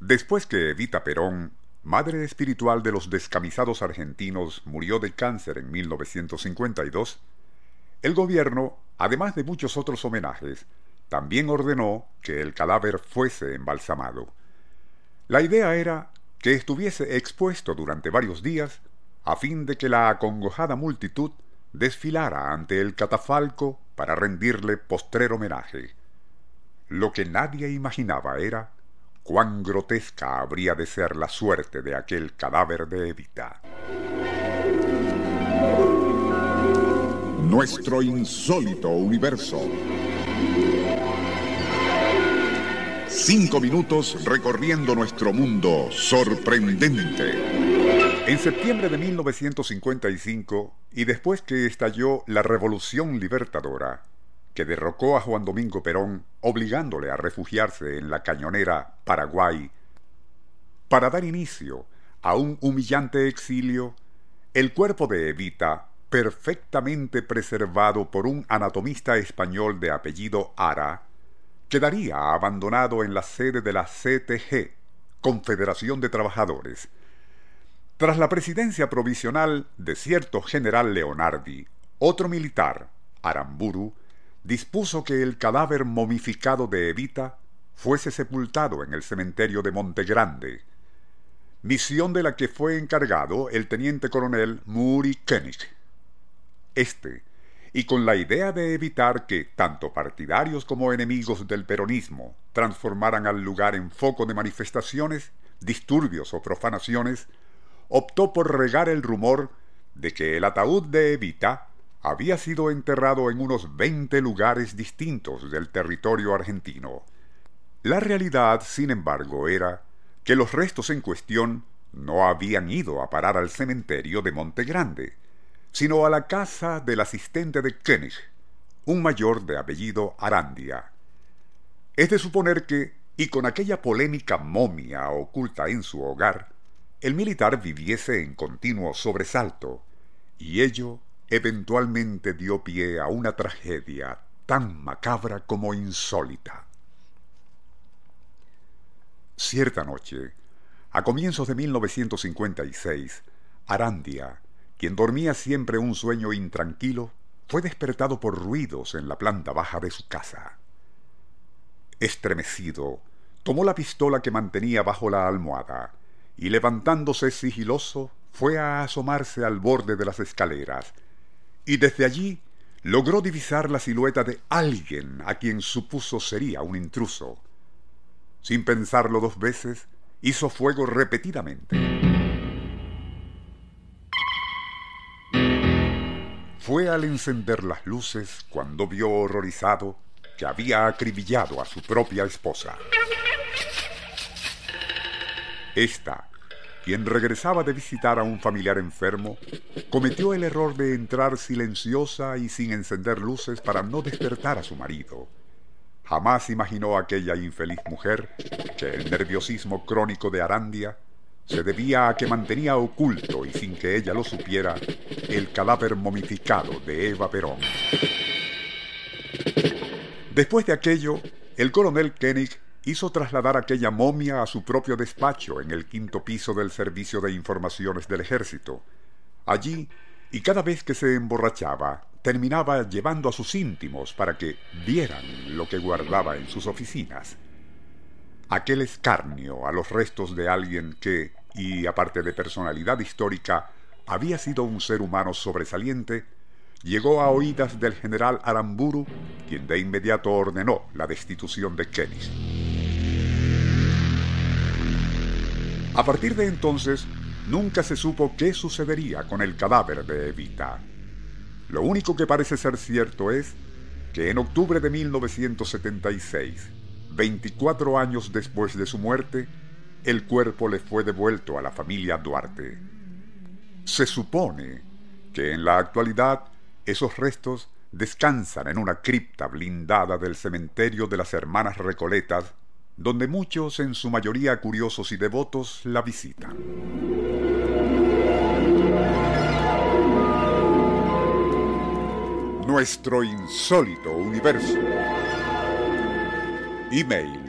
Después que Evita Perón, madre espiritual de los descamisados argentinos, murió de cáncer en 1952, el gobierno, además de muchos otros homenajes, también ordenó que el cadáver fuese embalsamado. La idea era que estuviese expuesto durante varios días a fin de que la acongojada multitud desfilara ante el catafalco para rendirle postrer homenaje. Lo que nadie imaginaba era cuán grotesca habría de ser la suerte de aquel cadáver de Evita. Nuestro insólito universo. Cinco minutos recorriendo nuestro mundo sorprendente. En septiembre de 1955, y después que estalló la Revolución Libertadora, que derrocó a Juan Domingo Perón, obligándole a refugiarse en la cañonera Paraguay, para dar inicio a un humillante exilio, el cuerpo de Evita, perfectamente preservado por un anatomista español de apellido Ara, quedaría abandonado en la sede de la CTG, Confederación de Trabajadores. Tras la presidencia provisional de cierto general Leonardi, otro militar, Aramburu, dispuso que el cadáver momificado de Evita fuese sepultado en el cementerio de Montegrande, misión de la que fue encargado el teniente coronel Muri Koenig. Este, y con la idea de evitar que tanto partidarios como enemigos del peronismo transformaran al lugar en foco de manifestaciones, disturbios o profanaciones, optó por regar el rumor de que el ataúd de Evita había sido enterrado en unos veinte lugares distintos del territorio argentino. La realidad, sin embargo, era que los restos en cuestión no habían ido a parar al cementerio de Monte Grande, sino a la casa del asistente de Koenig, un mayor de apellido Arandia. Es de suponer que, y con aquella polémica momia oculta en su hogar, el militar viviese en continuo sobresalto, y ello eventualmente dio pie a una tragedia tan macabra como insólita. Cierta noche, a comienzos de 1956, Arandia, quien dormía siempre un sueño intranquilo, fue despertado por ruidos en la planta baja de su casa. Estremecido, tomó la pistola que mantenía bajo la almohada y levantándose sigiloso fue a asomarse al borde de las escaleras y desde allí logró divisar la silueta de alguien a quien supuso sería un intruso. Sin pensarlo dos veces, hizo fuego repetidamente. Fue al encender las luces cuando vio horrorizado que había acribillado a su propia esposa. Esta, quien regresaba de visitar a un familiar enfermo, cometió el error de entrar silenciosa y sin encender luces para no despertar a su marido. Jamás imaginó aquella infeliz mujer que el nerviosismo crónico de Arandia se debía a que mantenía oculto y sin que ella lo supiera el cadáver momificado de Eva Perón. Después de aquello, el coronel Koenig hizo trasladar aquella momia a su propio despacho en el quinto piso del Servicio de Informaciones del Ejército. Allí, y cada vez que se emborrachaba, terminaba llevando a sus íntimos para que vieran lo que guardaba en sus oficinas. Aquel escarnio a los restos de alguien que, y aparte de personalidad histórica, había sido un ser humano sobresaliente, llegó a oídas del general Aramburu, quien de inmediato ordenó la destitución de Kennis. A partir de entonces, nunca se supo qué sucedería con el cadáver de Evita. Lo único que parece ser cierto es que en octubre de 1976, 24 años después de su muerte, el cuerpo le fue devuelto a la familia Duarte. Se supone que en la actualidad esos restos descansan en una cripta blindada del cementerio de las Hermanas Recoletas, donde muchos, en su mayoría curiosos y devotos, la visitan. Nuestro insólito universo. Email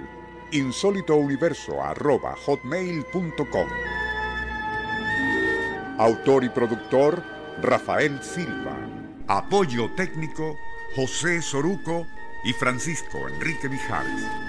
insólitouniverso.hotmail.com Autor y productor Rafael Silva. Apoyo técnico José Soruco y Francisco Enrique Mijares.